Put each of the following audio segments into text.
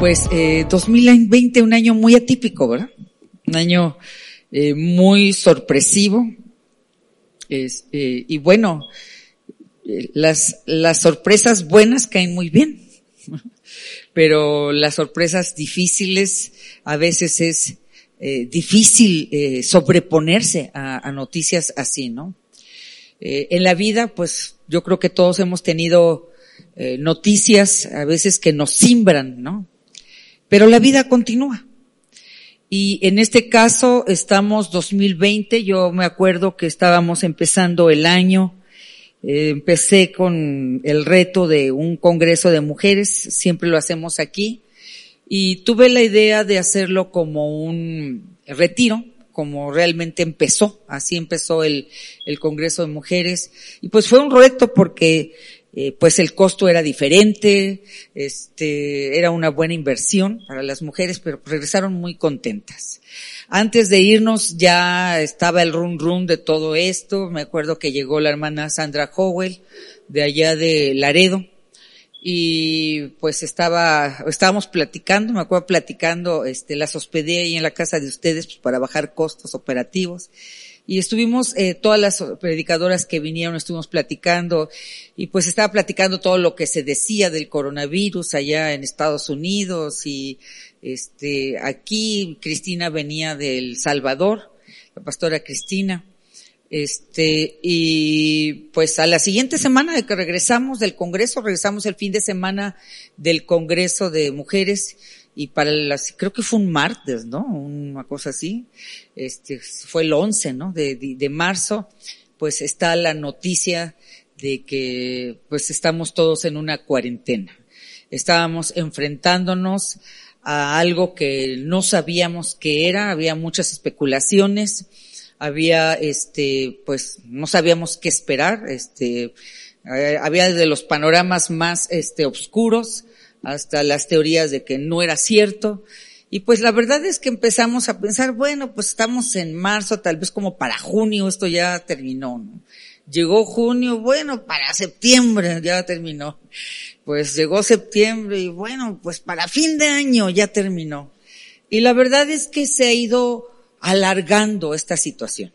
pues eh, 2020 un año muy atípico, ¿verdad? Un año eh, muy sorpresivo. Es, eh, y bueno, eh, las, sorpresas buenas caen muy bien, pero las sorpresas difíciles a veces es difícil sobreponerse a, noticias así, ¿no? En la vida, pues yo creo que todos hemos tenido noticias a veces que nos simbran, ¿no? Pero la vida continúa. Y en este caso estamos 2020, yo me acuerdo que estábamos empezando el año, eh, empecé con el reto de un congreso de mujeres, siempre lo hacemos aquí, y tuve la idea de hacerlo como un retiro, como realmente empezó, así empezó el, el congreso de mujeres, y pues fue un reto porque eh, pues el costo era diferente, este, era una buena inversión para las mujeres, pero regresaron muy contentas. Antes de irnos ya estaba el run run de todo esto, me acuerdo que llegó la hermana Sandra Howell de allá de Laredo, y pues estaba, estábamos platicando, me acuerdo platicando, este, las hospedé ahí en la casa de ustedes pues, para bajar costos operativos y estuvimos, eh, todas las predicadoras que vinieron, estuvimos platicando y pues estaba platicando todo lo que se decía del coronavirus allá en Estados Unidos y este, aquí Cristina venía del Salvador, la pastora Cristina. Este, y pues a la siguiente semana de que regresamos del Congreso, regresamos el fin de semana del Congreso de Mujeres, y para las, creo que fue un martes, ¿no? Una cosa así, este, fue el 11, ¿no? De, de, marzo, pues está la noticia de que pues estamos todos en una cuarentena. Estábamos enfrentándonos a algo que no sabíamos qué era, había muchas especulaciones, había este, pues no sabíamos qué esperar, este, había de los panoramas más este, oscuros, hasta las teorías de que no era cierto. Y pues la verdad es que empezamos a pensar, bueno, pues estamos en marzo, tal vez como para junio esto ya terminó, ¿no? Llegó junio, bueno, para septiembre ya terminó. Pues llegó septiembre y bueno, pues para fin de año ya terminó. Y la verdad es que se ha ido alargando esta situación.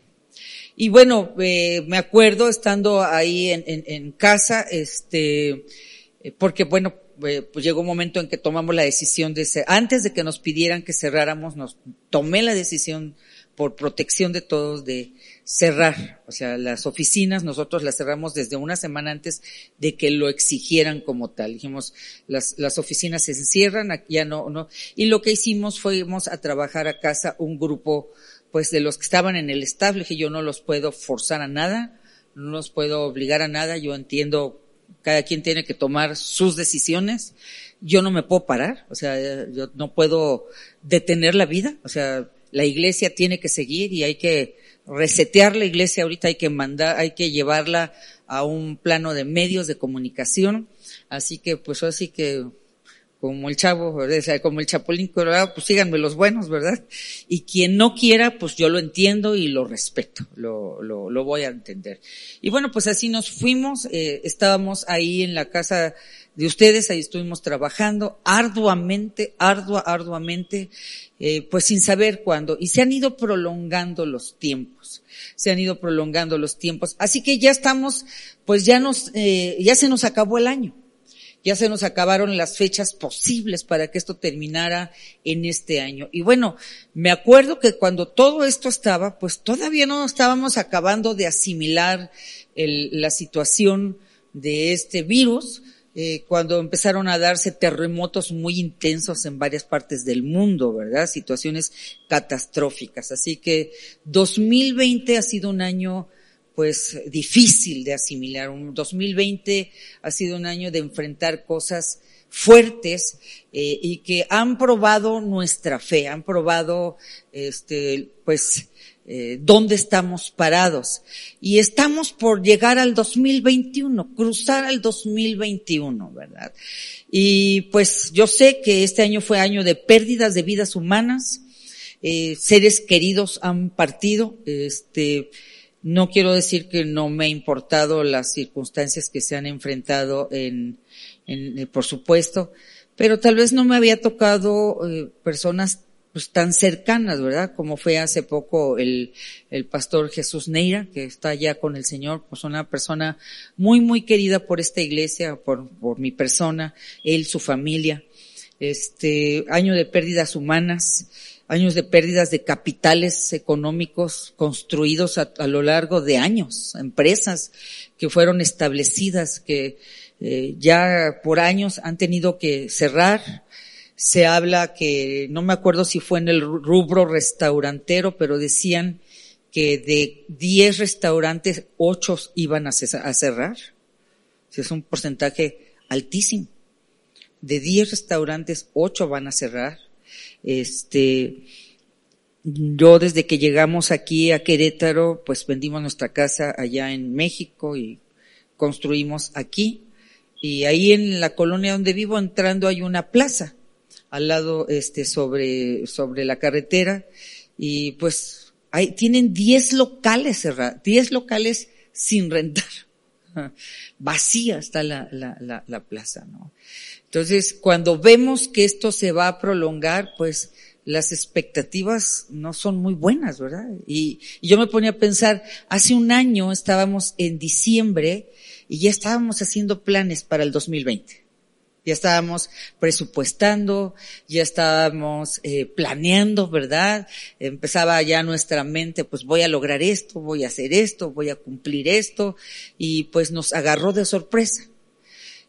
Y bueno, eh, me acuerdo estando ahí en, en, en casa, este, porque bueno, eh, pues llegó un momento en que tomamos la decisión de antes de que nos pidieran que cerráramos, nos tomé la decisión por protección de todos de cerrar, o sea, las oficinas nosotros las cerramos desde una semana antes de que lo exigieran como tal. Dijimos, las, las oficinas se cierran, ya no, no. Y lo que hicimos fuimos a trabajar a casa un grupo, pues de los que estaban en el staff, dije, yo no los puedo forzar a nada, no los puedo obligar a nada, yo entiendo cada quien tiene que tomar sus decisiones. Yo no me puedo parar, o sea, yo no puedo detener la vida, o sea, la iglesia tiene que seguir y hay que resetear la iglesia ahorita, hay que mandar, hay que llevarla a un plano de medios de comunicación. Así que, pues así que como el chavo, ¿verdad? O sea, como el chapulín colorado, pues síganme los buenos, ¿verdad? Y quien no quiera, pues yo lo entiendo y lo respeto, lo, lo, lo voy a entender. Y bueno, pues así nos fuimos, eh, estábamos ahí en la casa de ustedes, ahí estuvimos trabajando arduamente, ardua, arduamente, eh, pues sin saber cuándo. Y se han ido prolongando los tiempos, se han ido prolongando los tiempos. Así que ya estamos, pues ya nos, eh, ya se nos acabó el año ya se nos acabaron las fechas posibles para que esto terminara en este año. Y bueno, me acuerdo que cuando todo esto estaba, pues todavía no estábamos acabando de asimilar la situación de este virus, eh, cuando empezaron a darse terremotos muy intensos en varias partes del mundo, ¿verdad? Situaciones catastróficas. Así que 2020 ha sido un año pues difícil de asimilar. Un 2020 ha sido un año de enfrentar cosas fuertes eh, y que han probado nuestra fe, han probado este pues eh, dónde estamos parados. Y estamos por llegar al 2021, cruzar al 2021, ¿verdad? Y pues yo sé que este año fue año de pérdidas de vidas humanas, eh, seres queridos han partido, este, no quiero decir que no me ha importado las circunstancias que se han enfrentado en, en, por supuesto, pero tal vez no me había tocado eh, personas pues tan cercanas, ¿verdad? Como fue hace poco el, el pastor Jesús Neira, que está ya con el Señor, pues una persona muy, muy querida por esta iglesia, por, por mi persona, él, su familia. Este, año de pérdidas humanas, años de pérdidas de capitales económicos construidos a, lo largo de años, empresas que fueron establecidas, que eh, ya por años han tenido que cerrar, se habla que, no me acuerdo si fue en el rubro restaurantero, pero decían que de 10 restaurantes, 8 iban a cerrar. Es un porcentaje altísimo. De 10 restaurantes, 8 van a cerrar. Este, yo desde que llegamos aquí a Querétaro, pues vendimos nuestra casa allá en México y construimos aquí. Y ahí en la colonia donde vivo entrando hay una plaza al lado, este, sobre, sobre la carretera y pues hay, tienen 10 locales cerrados, 10 locales sin rentar. Vacía está la, la, la, la plaza, ¿no? Entonces, cuando vemos que esto se va a prolongar, pues las expectativas no son muy buenas, ¿verdad? Y, yo me ponía a pensar, hace un año estábamos en diciembre y ya estábamos haciendo planes para el 2020. Ya estábamos presupuestando, ya estábamos eh, planeando, ¿verdad? Empezaba ya nuestra mente, pues voy a lograr esto, voy a hacer esto, voy a cumplir esto, y pues nos agarró de sorpresa.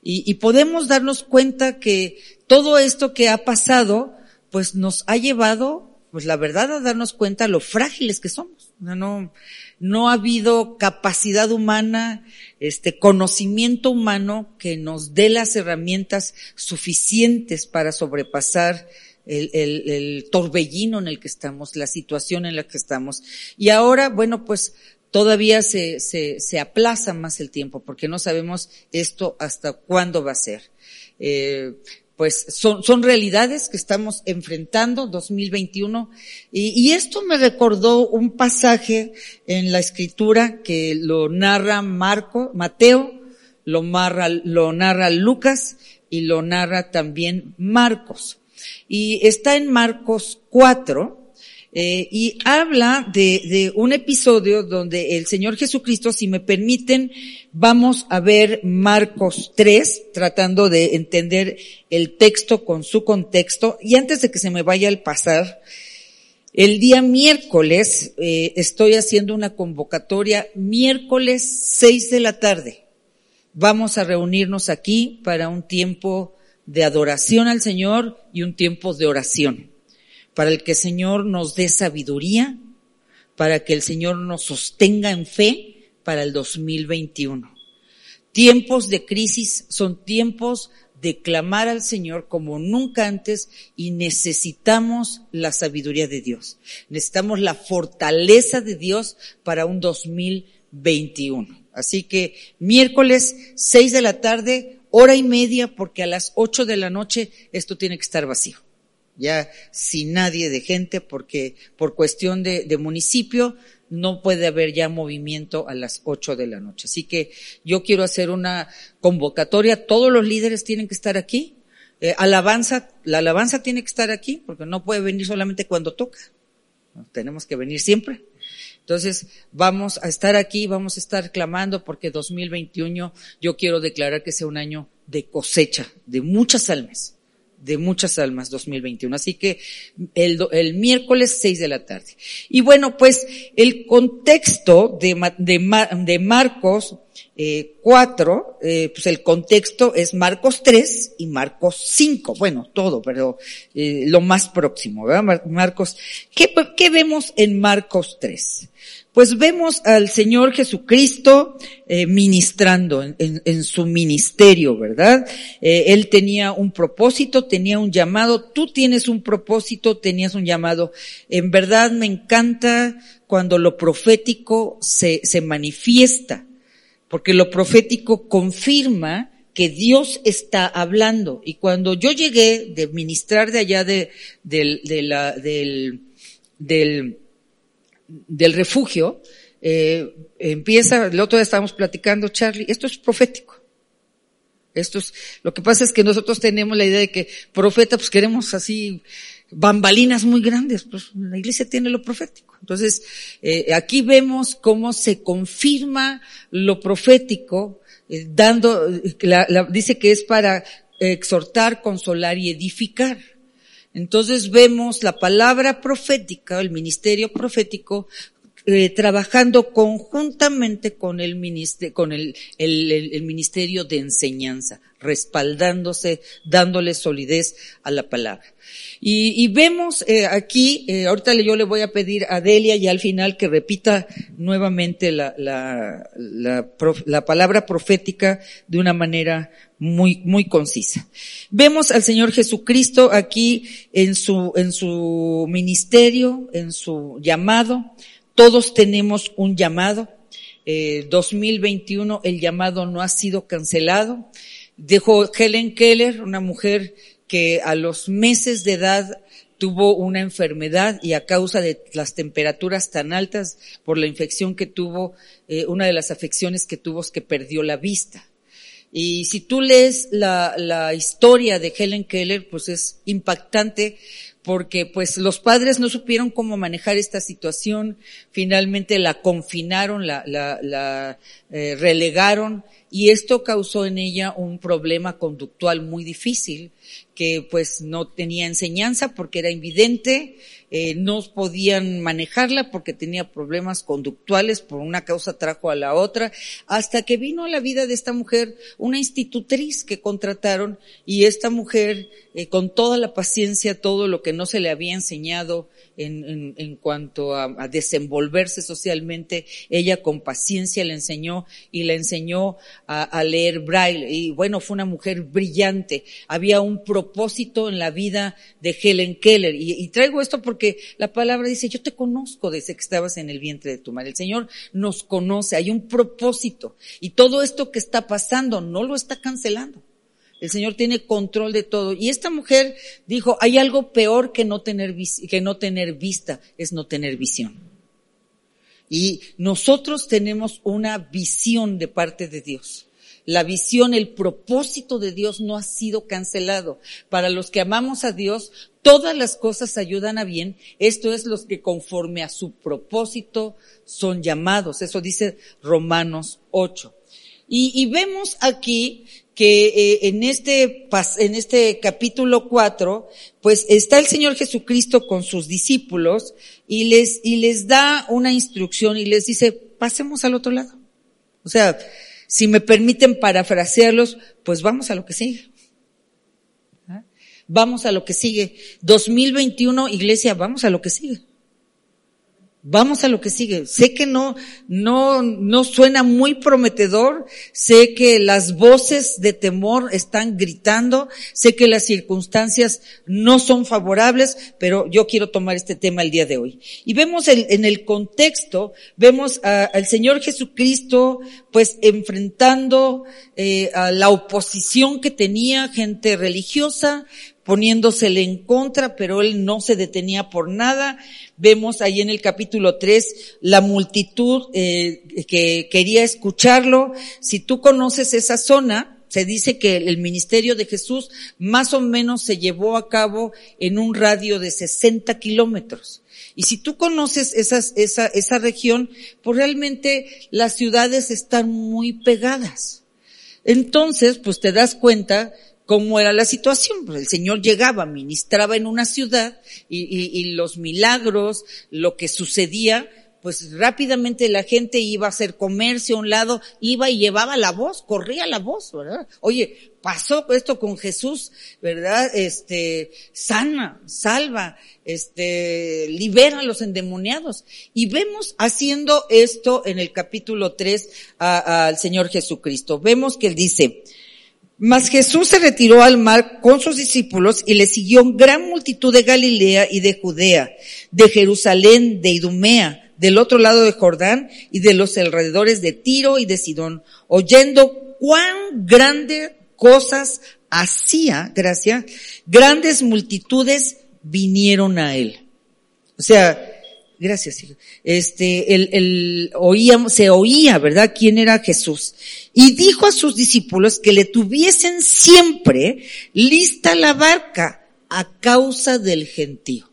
Y, y podemos darnos cuenta que todo esto que ha pasado, pues nos ha llevado, pues la verdad, a darnos cuenta lo frágiles que somos. No, no, no ha habido capacidad humana, este conocimiento humano que nos dé las herramientas suficientes para sobrepasar el, el, el, torbellino en el que estamos, la situación en la que estamos. Y ahora, bueno, pues todavía se, se, se aplaza más el tiempo porque no sabemos esto hasta cuándo va a ser. Eh, pues son, son realidades que estamos enfrentando 2021 y, y, esto me recordó un pasaje en la escritura que lo narra Marco, Mateo, lo narra, lo narra Lucas y lo narra también Marcos. Y está en Marcos 4, eh, y habla de, un episodio donde el Señor Jesucristo, si me permiten, vamos a ver Marcos 3, tratando de entender el texto con su contexto. Y antes de que se me vaya al pasar, el día miércoles eh, estoy haciendo una convocatoria, miércoles 6 de la tarde. Vamos a reunirnos aquí para un tiempo de adoración al Señor y un tiempo de oración para el que el Señor nos dé sabiduría, para que el Señor nos sostenga en fe para el 2021. Tiempos de crisis son tiempos de clamar al Señor como nunca antes y necesitamos la sabiduría de Dios. Necesitamos la fortaleza de Dios para un 2021. Así que miércoles 6 de la tarde, hora y media, porque a las 8 de la noche esto tiene que estar vacío ya sin nadie de gente, porque por cuestión de, municipio no puede haber ya movimiento a las ocho de la noche. Así que yo quiero hacer una convocatoria, todos los líderes tienen que estar aquí, eh, alabanza, la alabanza tiene que estar aquí, porque no puede venir solamente cuando toca, tenemos que venir siempre. Entonces, vamos a estar aquí, vamos a estar clamando porque 2021 yo quiero declarar que sea un año de cosecha de muchas almas de muchas almas 2021. Así que el, el miércoles 6 de la tarde. Y bueno, pues el contexto de, de, de Marcos eh, 4, eh, pues el contexto es Marcos 3 y Marcos 5. Bueno, todo, pero eh, lo más próximo, ¿verdad? Marcos, ¿qué, ¿qué vemos en Marcos 3? Pues vemos al Señor Jesucristo eh, ministrando en, en, su ministerio, ¿verdad? Eh, él tenía un propósito, tenía un llamado, tú tienes un propósito, tenías un llamado. En verdad me encanta cuando lo profético se, se manifiesta, porque lo profético confirma que Dios está hablando. Y cuando yo llegué de ministrar de allá de, del, de la, del, del del refugio, eh, empieza, el otro día estábamos platicando, Charlie, esto es profético. Esto es, lo que pasa es que nosotros tenemos la idea de que profeta, pues queremos así, bambalinas muy grandes, pues la iglesia tiene lo profético. Entonces, eh, aquí vemos cómo se confirma lo profético, eh, dando, dice que es para exhortar, consolar y edificar. Entonces vemos la palabra profética, el ministerio profético, eh, trabajando conjuntamente con el ministerio, con el, el, ministerio de enseñanza, respaldándose, dándole solidez a la palabra. Y, y vemos eh, aquí, eh, ahorita yo le voy a pedir a Delia y al final que repita nuevamente la, la, la, la palabra profética de una manera muy, muy concisa. Vemos al Señor Jesucristo aquí en su, en su ministerio, en su llamado, todos tenemos un llamado. Eh, 2021 el llamado no ha sido cancelado. Dejó Helen Keller, una mujer que a los meses de edad tuvo una enfermedad y a causa de las temperaturas tan altas por la infección que tuvo, eh, una de las afecciones que tuvo es que perdió la vista. Y si tú lees la, la historia de Helen Keller, pues es impactante porque pues los padres no supieron cómo manejar esta situación, finalmente la confinaron, la, la, la eh, relegaron y esto causó en ella un problema conductual muy difícil, que pues no tenía enseñanza porque era invidente, eh, no podían manejarla porque tenía problemas conductuales, por una causa trajo a la otra, hasta que vino a la vida de esta mujer una institutriz que contrataron y esta mujer, eh, con toda la paciencia, todo lo que no se le había enseñado, en, en, cuanto a, desenvolverse socialmente. Ella con paciencia le enseñó y le enseñó a, leer braille. Y bueno, fue una mujer brillante. Había un propósito en la vida de Helen Keller. Y, y traigo esto porque la palabra dice, yo te conozco desde que estabas en el vientre de tu madre. El Señor nos conoce, hay un propósito. Y todo esto que está pasando no lo está cancelando. El Señor tiene control de todo. Y esta mujer dijo, hay algo peor que no tener, que no tener vista, es no tener visión. Y nosotros tenemos una visión de parte de Dios. La visión, el propósito de Dios no ha sido cancelado. Para los que amamos a Dios, todas las cosas ayudan a bien. Esto es los que conforme a su propósito son llamados. Eso dice Romanos 8. Y, y vemos aquí que eh, en este en este capítulo 4, pues está el Señor Jesucristo con sus discípulos y les y les da una instrucción y les dice, "Pasemos al otro lado." O sea, si me permiten parafrasearlos, pues vamos a lo que sigue. ¿Ah? Vamos a lo que sigue. 2021, iglesia, vamos a lo que sigue. Vamos a lo que sigue. Sé que no, no, no suena muy prometedor. Sé que las voces de temor están gritando. Sé que las circunstancias no son favorables, pero yo quiero tomar este tema el día de hoy. Y vemos en el contexto, vemos al Señor Jesucristo, pues enfrentando eh, a la oposición que tenía gente religiosa, poniéndosele en contra, pero él no se detenía por nada. Vemos ahí en el capítulo 3 la multitud eh, que quería escucharlo. Si tú conoces esa zona, se dice que el ministerio de Jesús más o menos se llevó a cabo en un radio de 60 kilómetros. Y si tú conoces esas, esa, esa región, pues realmente las ciudades están muy pegadas. Entonces, pues te das cuenta cómo era la situación. Pues el Señor llegaba, ministraba en una ciudad y, y, los milagros, lo que sucedía, pues rápidamente la gente iba a hacer comercio a un lado, iba y llevaba la voz, corría la voz, ¿verdad? Oye, pasó esto con Jesús, ¿verdad? Este, sana, salva, este, libera a los endemoniados. Y vemos haciendo esto en el capítulo 3 al Señor Jesucristo. Vemos que él dice, mas Jesús se retiró al mar con sus discípulos y le siguió gran multitud de Galilea y de Judea, de Jerusalén, de Idumea, del otro lado de Jordán y de los alrededores de Tiro y de Sidón, oyendo cuán grandes cosas hacía, gracias, grandes multitudes vinieron a él. O sea, Gracias, Este, el, el, oía, se oía, ¿verdad? ¿Quién era Jesús? Y dijo a sus discípulos que le tuviesen siempre lista la barca a causa del gentío.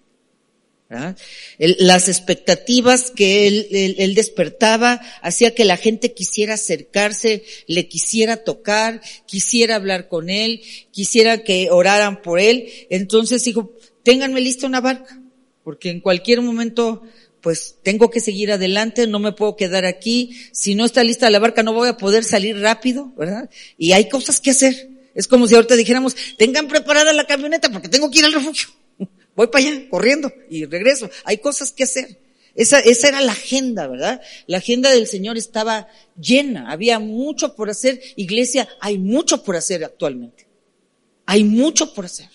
las expectativas que él, él, despertaba hacía que la gente quisiera acercarse, le quisiera tocar, quisiera hablar con él, quisiera que oraran por él. Entonces dijo, ténganme lista una barca porque en cualquier momento pues tengo que seguir adelante, no me puedo quedar aquí, si no está lista la barca no voy a poder salir rápido, ¿verdad? Y hay cosas que hacer. Es como si ahorita dijéramos, tengan preparada la camioneta porque tengo que ir al refugio. Voy para allá, corriendo, y regreso. Hay cosas que hacer. Esa, esa era la agenda, ¿verdad? La agenda del Señor estaba llena, había mucho por hacer. Iglesia, hay mucho por hacer actualmente. Hay mucho por hacer.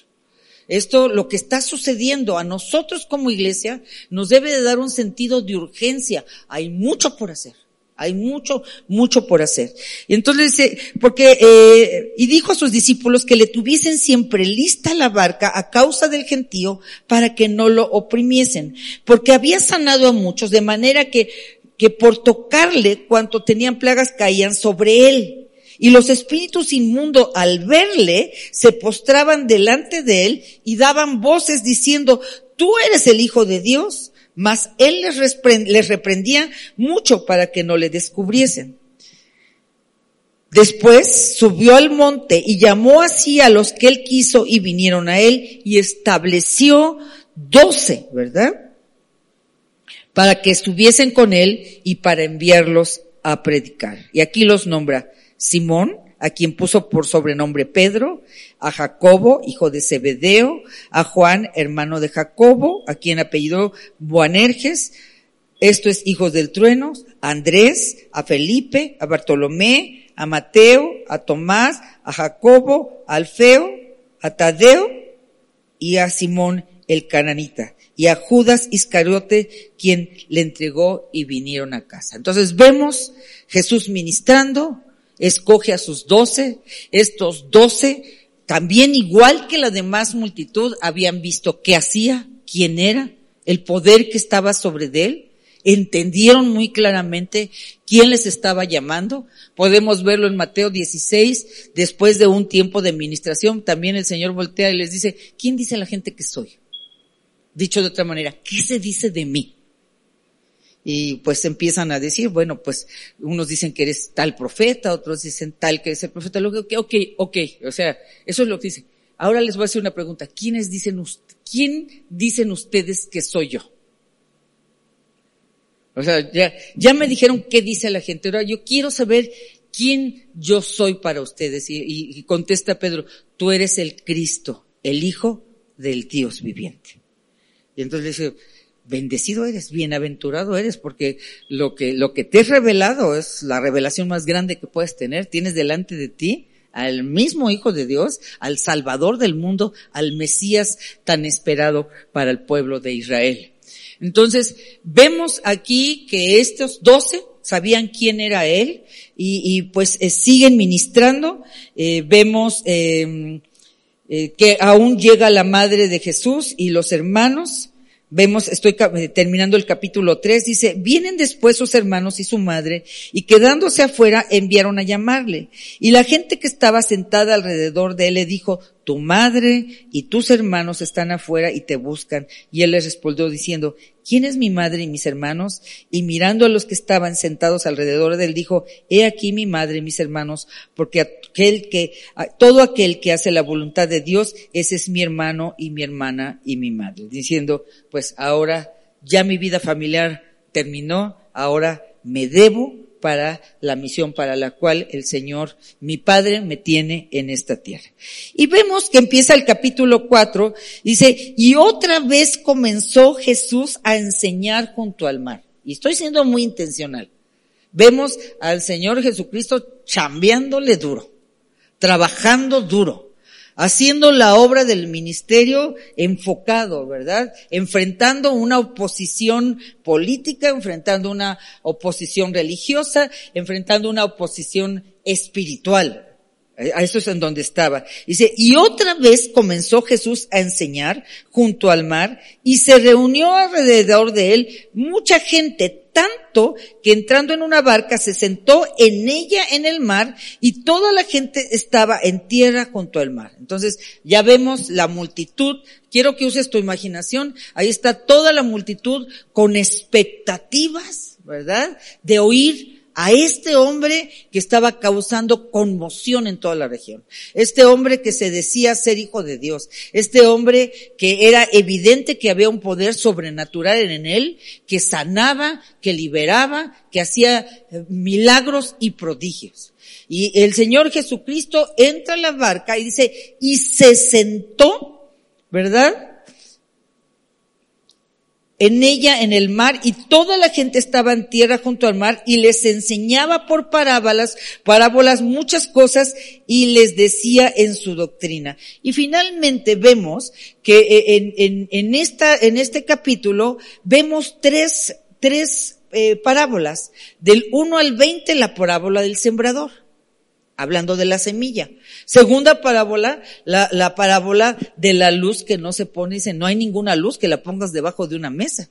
Esto, lo que está sucediendo a nosotros como iglesia, nos debe de dar un sentido de urgencia. Hay mucho por hacer. Hay mucho, mucho por hacer. Y entonces porque, eh, y dijo a sus discípulos que le tuviesen siempre lista la barca a causa del gentío para que no lo oprimiesen. Porque había sanado a muchos de manera que, que por tocarle cuanto tenían plagas caían sobre él. Y los espíritus inmundos al verle se postraban delante de él y daban voces diciendo, tú eres el Hijo de Dios. Mas él les, reprendía mucho para que no le descubriesen. Después subió al monte y llamó así a los que él quiso y vinieron a él y estableció doce, ¿verdad? Para que estuviesen con él y para enviarlos a predicar. Y aquí los nombra Simón, a quien puso por sobrenombre Pedro, a Jacobo, hijo de Zebedeo, a Juan, hermano de Jacobo, a quien apellidó Boanerges, esto es hijos del trueno, a Andrés, a Felipe, a Bartolomé, a Mateo, a Tomás, a Jacobo, a Alfeo, a Tadeo y a Simón el cananita y a Judas Iscariote quien le entregó y vinieron a casa. Entonces vemos Jesús ministrando, escoge a sus doce, estos doce, también igual que la demás multitud, habían visto qué hacía, quién era, el poder que estaba sobre él, entendieron muy claramente quién les estaba llamando. Podemos verlo en Mateo 16, después de un tiempo de administración, también el Señor voltea y les dice, ¿quién dice la gente que soy? Dicho de otra manera, ¿qué se dice de mí? Y pues empiezan a decir, bueno, pues unos dicen que eres tal profeta, otros dicen tal que eres el profeta, lo que, ok, ok, o sea, eso es lo que dicen. Ahora les voy a hacer una pregunta, ¿quiénes dicen, quién dicen ustedes que soy yo? O sea, ya, ya me dijeron qué dice la gente, ahora yo quiero saber quién yo soy para ustedes. Y, y contesta Pedro, tú eres el Cristo, el Hijo del Dios viviente. Y entonces le dice, bendecido eres, bienaventurado eres, porque lo que, lo que te he revelado es la revelación más grande que puedes tener. Tienes delante de ti al mismo Hijo de Dios, al Salvador del mundo, al Mesías tan esperado para el pueblo de Israel. Entonces, vemos aquí que estos doce sabían quién era Él y, pues eh, siguen ministrando. Eh, vemos em, eh, que aún llega la madre de Jesús y los hermanos Vemos, estoy eh, terminando el capítulo 3, dice, vienen después sus hermanos y su madre, y quedándose afuera enviaron a llamarle. Y la gente que estaba sentada alrededor de él le dijo, tu madre y tus hermanos están afuera y te buscan. Y él les respondió diciendo, ¿quién es mi madre y mis hermanos? Y mirando a los que estaban sentados alrededor de él, dijo, he aquí mi madre y mis hermanos, porque aquel que, todo aquel que hace la voluntad de Dios, ese es mi hermano y mi hermana y mi madre. Diciendo, pues ahora ya mi vida familiar terminó, ahora me debo para la misión para la cual el Señor, mi Padre, me tiene en esta tierra. Y vemos que empieza el capítulo 4, dice, y otra vez comenzó Jesús a enseñar junto al mar. Y estoy siendo muy intencional. Vemos al Señor Jesucristo chambeándole duro, trabajando duro haciendo la obra del ministerio enfocado, ¿verdad? Enfrentando una oposición política, enfrentando una oposición religiosa, enfrentando una oposición espiritual. A eso es en donde estaba. Dice, y otra vez comenzó Jesús a enseñar junto al mar y se reunió alrededor de él mucha gente, tanto que entrando en una barca se sentó en ella en el mar y toda la gente estaba en tierra junto al mar. Entonces ya vemos la multitud. Quiero que uses tu imaginación. Ahí está toda la multitud con expectativas, ¿verdad? De oír a este hombre que estaba causando conmoción en toda la región. Este hombre que se decía ser hijo de Dios. Este hombre que era evidente que había un poder sobrenatural en él, que sanaba, que liberaba, que hacía eh, milagros y prodigios. Y el Señor Jesucristo entra a la barca y dice, y se sentó, ¿verdad? En ella en el mar y toda la gente estaba en tierra junto al mar y les enseñaba por parábolas, parábolas muchas cosas y les decía en su doctrina. Y finalmente vemos que eh, en, en, en esta, en este capítulo vemos tres, tres eh, parábolas. Del 1 al 20 la parábola del sembrador hablando de la semilla. Segunda parábola, la, la, parábola de la luz que no se pone, dice, no hay ninguna luz que la pongas debajo de una mesa.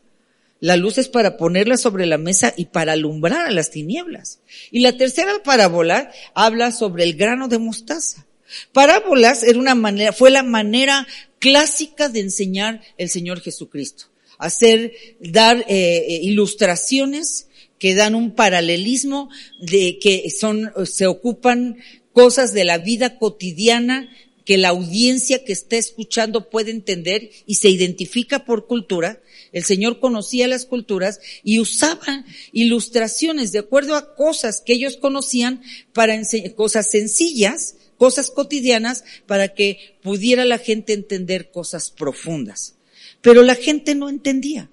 La luz es para ponerla sobre la mesa y para alumbrar a las tinieblas. Y la tercera parábola habla sobre el grano de mostaza. Parábolas era una manera, fue la manera clásica de enseñar el Señor Jesucristo. Hacer, dar eh, eh ilustraciones que dan un paralelismo de que son, se ocupan cosas de la vida cotidiana que la audiencia que está escuchando puede entender y se identifica por cultura. El Señor conocía las culturas y usaba ilustraciones de acuerdo a cosas que ellos conocían para enseñar, cosas sencillas, cosas cotidianas, para que pudiera la gente entender cosas profundas. Pero la gente no entendía.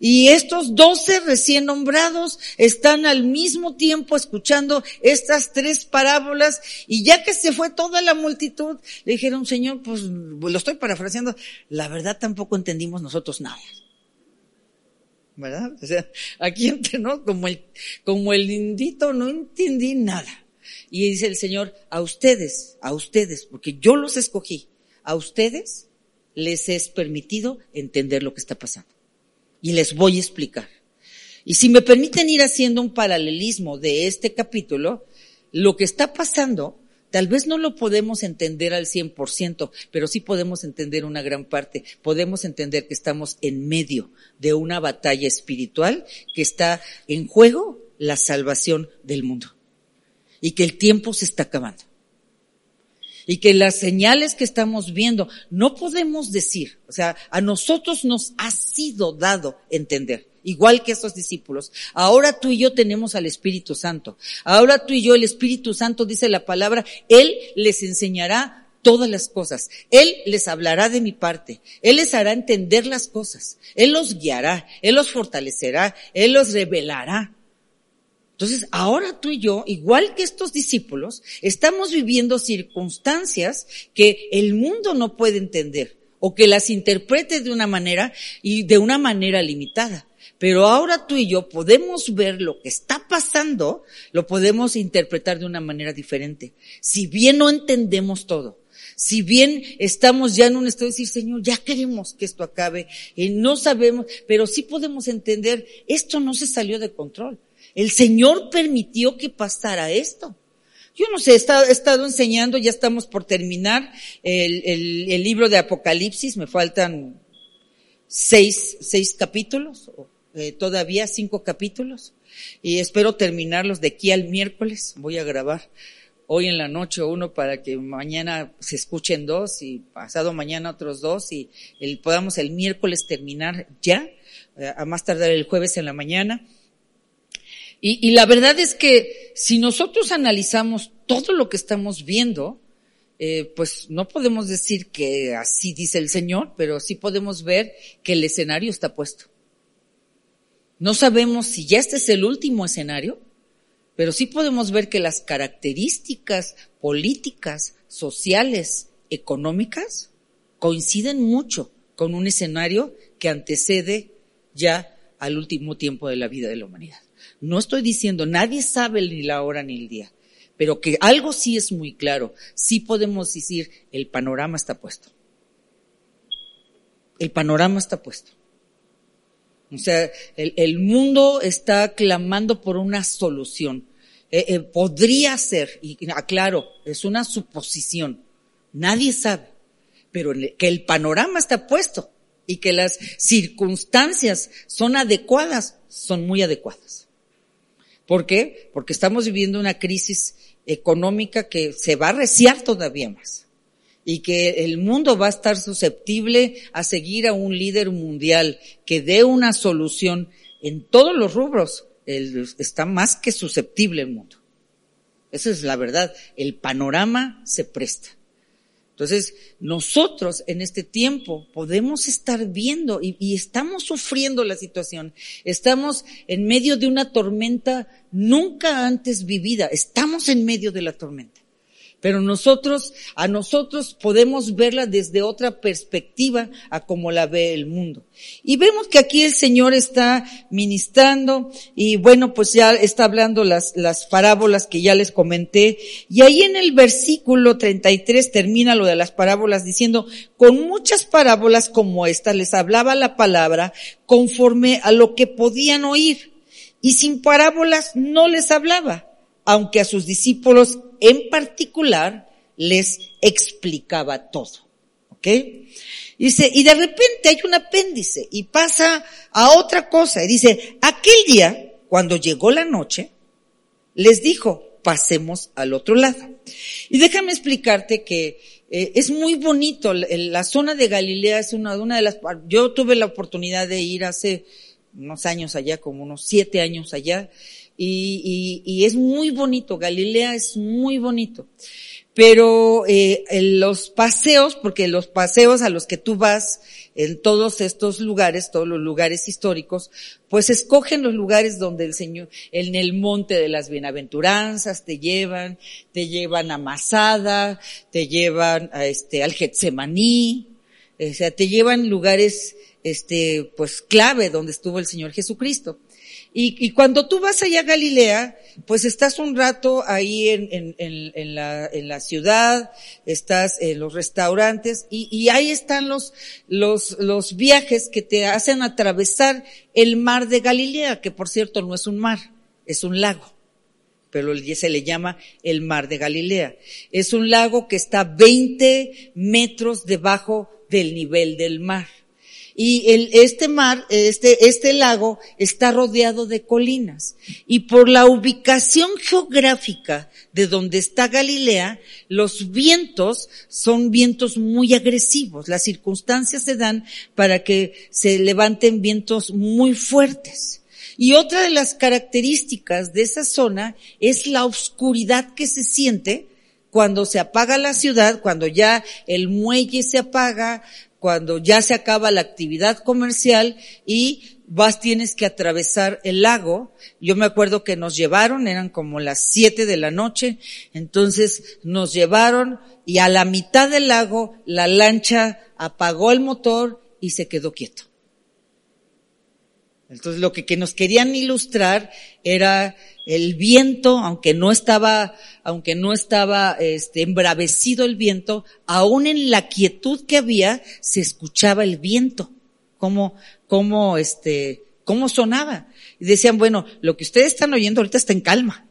Y estos doce recién nombrados están al mismo tiempo escuchando estas tres parábolas y ya que se fue toda la multitud, le dijeron, Señor, pues lo estoy parafraseando, la verdad tampoco entendimos nosotros nada. ¿Verdad? O sea, aquí entre no, como el, como el lindito no entendí nada. Y dice el Señor, a ustedes, a ustedes, porque yo los escogí, a ustedes les es permitido entender lo que está pasando. Y les voy a explicar. Y si me permiten ir haciendo un paralelismo de este capítulo, lo que está pasando, tal vez no lo podemos entender al 100%, pero sí podemos entender una gran parte. Podemos entender que estamos en medio de una batalla espiritual que está en juego la salvación del mundo. Y que el tiempo se está acabando y que las señales que estamos viendo no podemos decir, o sea, a nosotros nos ha sido dado entender. Igual que estos discípulos. Ahora tú y yo tenemos al Espíritu Santo. Ahora tú y yo, el Espíritu Santo dice la palabra, Él les enseñará todas las cosas. Él les hablará de mi parte. Él les hará entender las cosas. Él los guiará. Él los fortalecerá. Él los revelará. Entonces, ahora tú y yo, igual que estos discípulos, estamos viviendo circunstancias que el mundo no puede entender o que las interprete de una manera y de una manera limitada. Pero ahora tú y yo podemos ver lo que está pasando, lo podemos interpretar de una manera diferente. Si bien no entendemos todo, si bien estamos ya en un estado de decir, Señor, ya queremos que esto acabe, y no sabemos, pero sí podemos entender, esto no se salió de control. El Señor permitió que pasara esto. Yo no sé, he estado, enseñando, ya estamos por terminar el, libro de Apocalipsis, me faltan seis, seis capítulos, eh, todavía cinco capítulos, y espero terminarlos de aquí al miércoles. Voy a grabar hoy en la noche uno para que mañana se escuchen dos y pasado mañana otros dos y podamos el miércoles terminar ya, eh, a más tardar el jueves en la mañana. Y, la verdad es que si nosotros analizamos todo lo que estamos viendo, eh, pues no podemos decir que así dice el Señor, pero sí podemos ver que el escenario está puesto. No sabemos si ya este es el último escenario, pero sí podemos ver que las características políticas, sociales, económicas coinciden mucho con un escenario que antecede ya al último tiempo de la vida de la humanidad. No estoy diciendo, nadie sabe ni la hora ni el día, pero que algo sí es muy claro, sí podemos decir, el panorama está puesto. El panorama está puesto. O sea, el, mundo está clamando por una solución. Eh, eh, podría ser, y aclaro, es una suposición. Nadie sabe, pero que el panorama está puesto y que las circunstancias son adecuadas, son muy adecuadas. ¿Por qué? Porque estamos viviendo una crisis económica que se va a reciar todavía más y que el mundo va a estar susceptible a seguir a un líder mundial que dé una solución en todos los rubros. está más que susceptible el mundo. Esa es la verdad. El panorama se presta. Entonces, nosotros en este tiempo podemos estar viendo y, y, estamos sufriendo la situación. Estamos en medio de una tormenta nunca antes vivida. Estamos en medio de la tormenta. Pero nosotros, a nosotros podemos verla desde otra perspectiva a como la ve el mundo. Y vemos que aquí el Señor está ministrando y bueno, pues ya está hablando las, las parábolas que ya les comenté. Y ahí en el versículo 33 termina lo de las parábolas diciendo, con muchas parábolas como esta les hablaba la palabra conforme a lo que podían oír. Y sin parábolas no les hablaba, aunque a sus discípulos en particular les explicaba todo. ¿Ok? Dice, y de repente hay un apéndice y pasa a otra cosa. Y dice, aquel día, cuando llegó la noche, les dijo, pasemos al otro lado. Y déjame explicarte que eh, es muy bonito, la zona de Galilea es una, una de las, yo tuve la oportunidad de ir hace unos años allá, como unos siete años allá, y, y, y es muy bonito, Galilea es muy bonito. Pero eh, los paseos, porque los paseos a los que tú vas en todos estos lugares, todos los lugares históricos, pues escogen los lugares donde el Señor, en el monte de las bienaventuranzas, te llevan, te llevan a Masada, te llevan a este, al Getsemaní, o sea, te llevan lugares, este, pues clave donde estuvo el Señor Jesucristo. Y, cuando tú vas allá a Galilea, pues estás un rato ahí en, en, en la ciudad, estás en los restaurantes y, y ahí están los, los, los viajes que te hacen atravesar el mar de Galilea, que por cierto no es un mar, es un lago pero se le llama el mar de Galilea. Es un lago que está 20 metros debajo del nivel del mar. Y el, este mar, este, este lago está rodeado de colinas. Y por la ubicación geográfica de donde está Galilea, los vientos son vientos muy agresivos. Las circunstancias se dan para que se levanten vientos muy fuertes. Y otra de las características de esa zona es la oscuridad que se siente cuando se apaga la ciudad, cuando ya el muelle se apaga, cuando ya se acaba la actividad comercial y vas, tienes que atravesar el lago. Yo me acuerdo que nos llevaron, eran como las siete de la noche, entonces nos llevaron y a la mitad del lago la lancha apagó el motor y se quedó quieto. Entonces lo que, que nos querían ilustrar era el viento, aunque no estaba, aunque no estaba este, embravecido el viento, aún en la quietud que había, se escuchaba el viento, como, como este, cómo sonaba. Y decían, bueno, lo que ustedes están oyendo ahorita está en calma.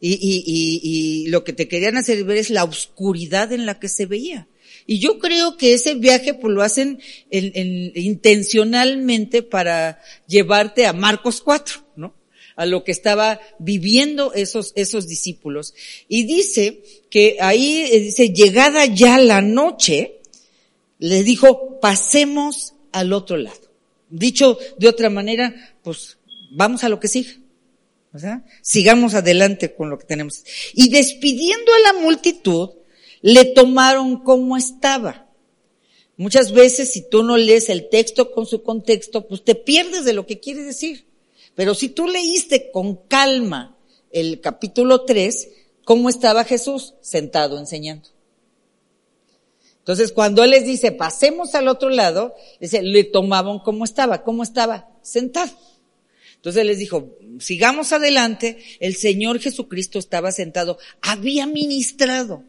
Y, y, y, y lo que te querían hacer ver es la oscuridad en la que se veía. Y yo creo que ese viaje pues lo hacen intencionalmente para llevarte a Marcos 4, ¿no? A lo que estaba viviendo esos, esos discípulos. Y dice que ahí, eh, dice, llegada ya la noche, les dijo, pasemos al otro lado. Dicho de otra manera, pues vamos a lo que sigue. Sea, sigamos adelante con lo que tenemos. Y despidiendo a la multitud, le tomaron como estaba. Muchas veces si tú no lees el texto con su contexto, pues te pierdes de lo que quiere decir. Pero si tú leíste con calma el capítulo 3, ¿cómo estaba Jesús? Sentado enseñando. Entonces cuando Él les dice, pasemos al otro lado, dice, le tomaban como estaba. ¿Cómo estaba? Sentado. Entonces les dijo, sigamos adelante. El Señor Jesucristo estaba sentado, había ministrado.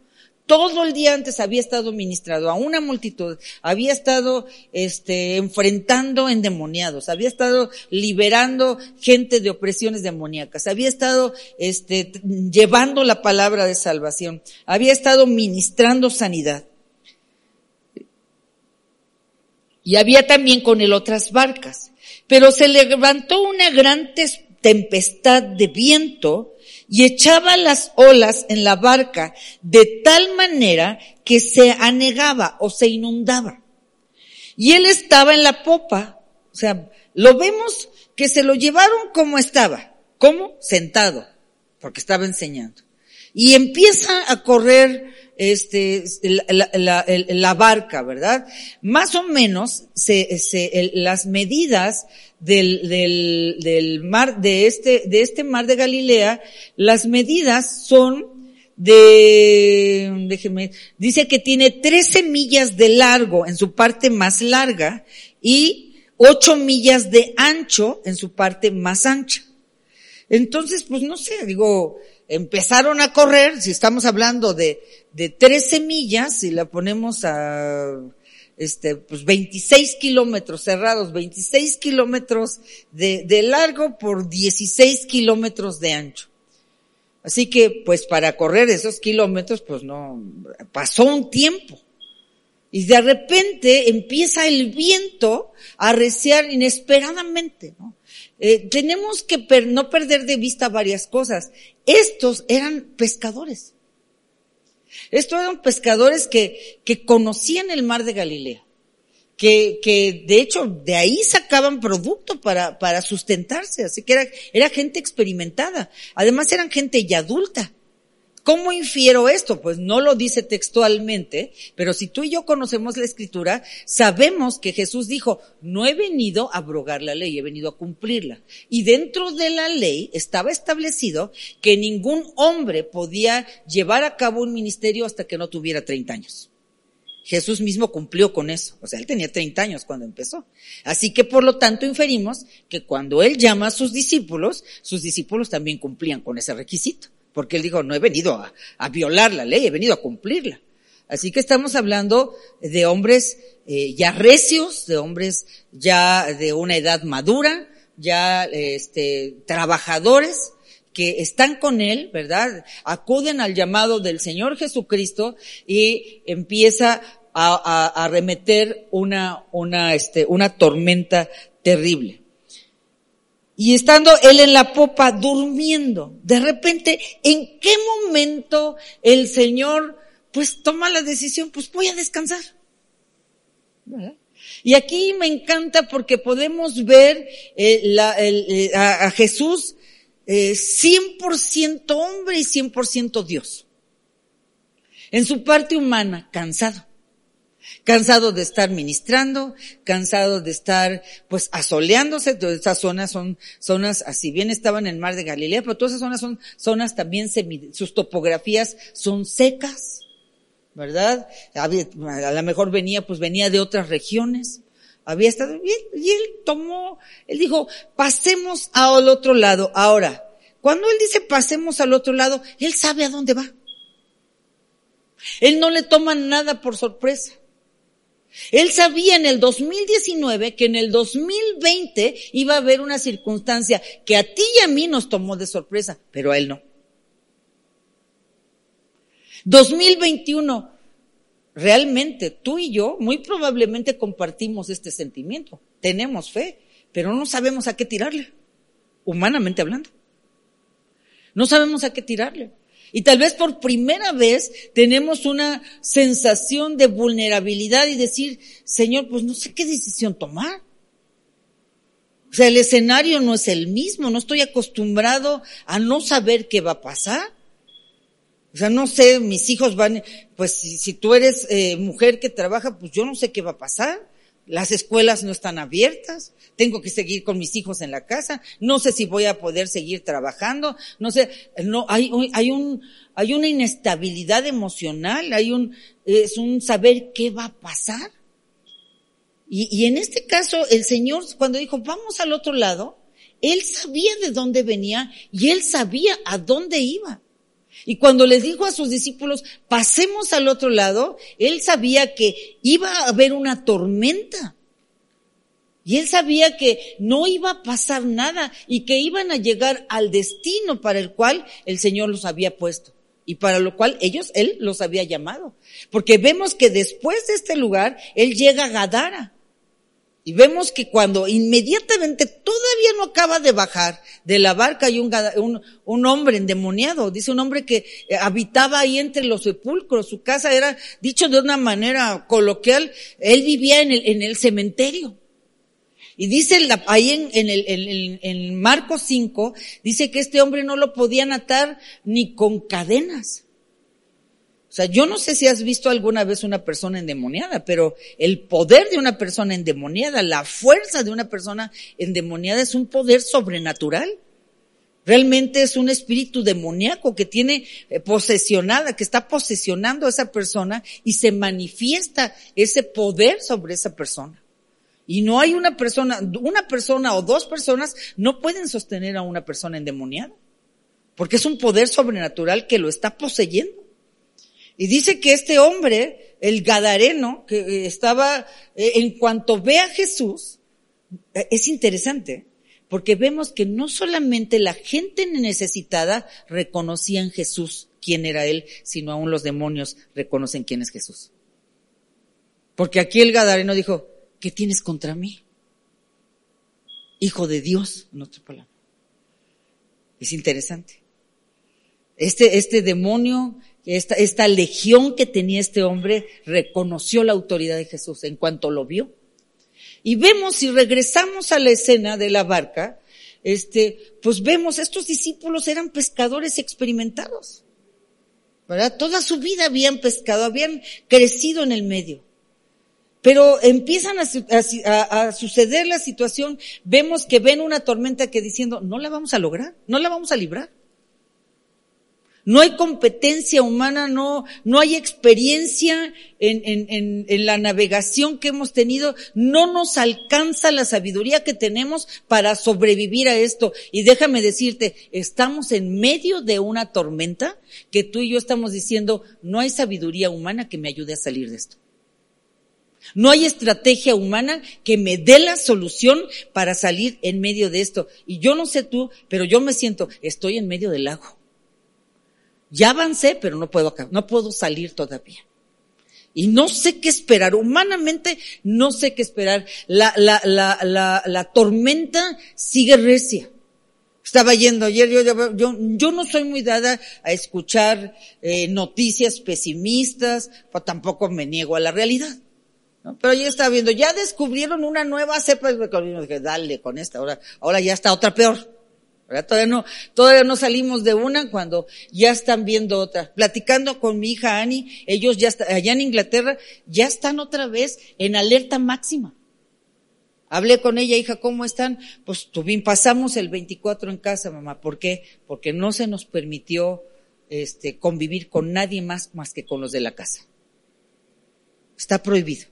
Todo el día antes había estado ministrado a una multitud, había estado este, enfrentando endemoniados, había estado liberando gente de opresiones demoníacas, había estado este, llevando la palabra de salvación, había estado ministrando sanidad. Y había también con él otras barcas. Pero se levantó una gran tempestad de viento y echaba las olas en la barca de tal manera que se anegaba o se inundaba. Y él estaba en la popa, o sea, lo vemos que se lo llevaron como estaba, como sentado, porque estaba enseñando. Y empieza a correr este, la, la, la, barca, ¿verdad? Más o menos se, se, las medidas del, del, del mar, de este, de este mar de Galilea, las medidas son de, déjeme, dice que tiene 13 millas de largo en su parte más larga y 8 millas de ancho en su parte más ancha. Entonces, pues no sé, digo, empezaron a correr, si estamos hablando de, de 13 millas, si la ponemos a este, pues 26 kilómetros cerrados, 26 kilómetros de, de largo por 16 kilómetros de ancho. Así que, pues para correr esos kilómetros, pues no, pasó un tiempo. Y de repente empieza el viento a reciar inesperadamente, ¿no? Eh, tenemos que no perder de vista varias cosas. Estos eran pescadores. Estos eran pescadores que, conocían el mar de Galilea. Que, de hecho de ahí sacaban producto para, sustentarse. Así que era gente experimentada. Además eran gente ya adulta. ¿Cómo infiero esto? Pues no lo dice textualmente, pero si tú y yo conocemos la escritura, sabemos que Jesús dijo, no he venido a abrogar la ley, he venido a cumplirla. Y dentro de la ley estaba establecido que ningún hombre podía llevar a cabo un ministerio hasta que no tuviera 30 años. Jesús mismo cumplió con eso. O sea, él tenía 30 años cuando empezó. Así que por lo tanto inferimos que cuando él llama a sus discípulos, sus discípulos también cumplían con ese requisito porque él dijo, no he venido a, violar la ley, he venido a cumplirla. Así que estamos hablando de hombres eh, ya recios, de hombres ya de una edad madura, ya este, trabajadores que están con él, ¿verdad? Acuden al llamado del Señor Jesucristo y empieza a, a, remeter una, una, este, una tormenta terrible. Y estando él en la popa durmiendo, de repente, ¿en qué momento el Señor pues toma la decisión, pues voy a descansar? Y aquí me encanta porque podemos ver eh, eh, a, Jesús eh, 100% hombre y 100% Dios. En su parte humana, cansado cansado de estar ministrando, cansado de estar pues asoleándose, todas esas zonas son zonas, así bien estaban en el mar de Galilea, pero todas esas zonas son zonas también semi, sus topografías son secas, ¿verdad? A lo mejor venía, pues venía de otras regiones, había estado bien, y él tomó, él dijo, pasemos al otro lado. Ahora, cuando él dice pasemos al otro lado, él sabe a dónde va. Él no le toma nada por sorpresa. Él sabía en el 2019 que en el 2020 iba a haber una circunstancia que a ti y a mí nos tomó de sorpresa, pero a él no. 2021, realmente tú y yo muy probablemente compartimos este sentimiento. Tenemos fe, pero no sabemos a qué tirarle, humanamente hablando. No sabemos a qué tirarle. Y tal vez por primera vez tenemos una sensación de vulnerabilidad y decir, Señor, pues no sé qué decisión tomar. O sea, el escenario no es el mismo, no estoy acostumbrado a no saber qué va a pasar. O sea, no sé, mis hijos van, pues si, tú eres eh, mujer que trabaja, pues yo no sé qué va a pasar. Las escuelas no están abiertas, tengo que seguir con mis hijos en la casa, no sé si voy a poder seguir trabajando, no sé, no, hay, hay un, hay una inestabilidad emocional, hay un, es un saber qué va a pasar. Y, y en este caso, el Señor, cuando dijo, vamos al otro lado, Él sabía de dónde venía y él sabía a dónde iba. Y cuando les dijo a sus discípulos, pasemos al otro lado, él sabía que iba a haber una tormenta. Y él sabía que no iba a pasar nada y que iban a llegar al destino para el cual el Señor los había puesto y para lo cual ellos, él los había llamado. Porque vemos que después de este lugar, él llega a Gadara. Y vemos que cuando inmediatamente todavía no acaba de bajar de la barca hay un, un, hombre endemoniado, dice un hombre que eh, habitaba ahí entre los sepulcros, su casa era, dicho de una manera coloquial, él vivía en el, en el cementerio. Y dice ahí en, en, el, en, en Marcos 5, dice que este hombre no lo podían atar ni con cadenas. Sea, yo no sé si has visto alguna vez una persona endemoniada, pero el poder de una persona endemoniada, la fuerza de una persona endemoniada es un poder sobrenatural. Realmente es un espíritu demoníaco que tiene eh, posesionada, que está posesionando a esa persona y se manifiesta ese poder sobre esa persona. Y no hay una persona, una persona o dos personas no pueden sostener a una persona endemoniada. Porque es un poder sobrenatural que lo está poseyendo. Y dice que este hombre, el Gadareno, que eh, estaba, eh, en cuanto ve a Jesús, eh, es interesante, porque vemos que no solamente la gente necesitada reconocía en Jesús quién era él, sino aún los demonios reconocen quién es Jesús. Porque aquí el Gadareno dijo, ¿qué tienes contra mí? Hijo de Dios, en otra palabra. Es interesante. Este, este demonio esta, esta legión que tenía este hombre reconoció la autoridad de Jesús en cuanto lo vio. Y vemos, si regresamos a la escena de la barca, este, pues vemos, estos discípulos eran pescadores experimentados. ¿Verdad? Toda su vida habían pescado, habían crecido en el medio. Pero empiezan a, a, suceder la situación, vemos que ven una tormenta que diciendo, no la vamos a lograr, no la vamos a librar. No hay competencia humana, no, no hay experiencia en, en, en, la navegación que hemos tenido. No nos alcanza la sabiduría que tenemos para sobrevivir a esto. Y déjame decirte, estamos en medio de una tormenta que tú y yo estamos diciendo, no hay sabiduría humana que me ayude a salir de esto. No hay estrategia humana que me dé la solución para salir en medio de esto. Y yo no sé tú, pero yo me siento, estoy en medio del lago. Ya avancé, pero no puedo, no puedo salir todavía. Y no sé qué esperar. Humanamente no sé qué esperar. La, la, la, la, la tormenta sigue recia. Estaba yendo ayer, yo, yo, yo no soy muy dada a escuchar eh, noticias pesimistas, pero tampoco me niego a la realidad. Pero yo estaba viendo, ya descubrieron una nueva cepa, dale con esta, ahora, ahora ya está otra peor. Todavía no, todavía no salimos de una cuando ya están viendo otra. Platicando con mi hija Annie, ellos ya están, allá en Inglaterra, ya están otra vez en alerta máxima. Hablé con ella, hija, ¿cómo están? Pues tuvimos, pasamos el 24 en casa, mamá. ¿Por qué? Porque no se nos permitió, este, convivir con nadie más más que con los de la casa. Está prohibido.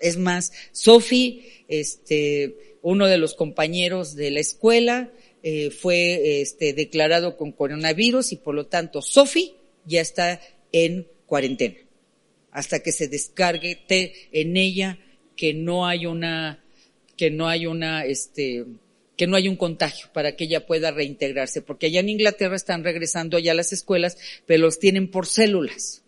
Es más, Sophie, este, uno de los compañeros de la escuela, eh, fue este, declarado con coronavirus y por lo tanto Sophie ya está en cuarentena. Hasta que se descargue en ella que no hay una que no hay una este que no hay un contagio para que ella pueda reintegrarse porque allá en Inglaterra están regresando ya a las escuelas pero los tienen por células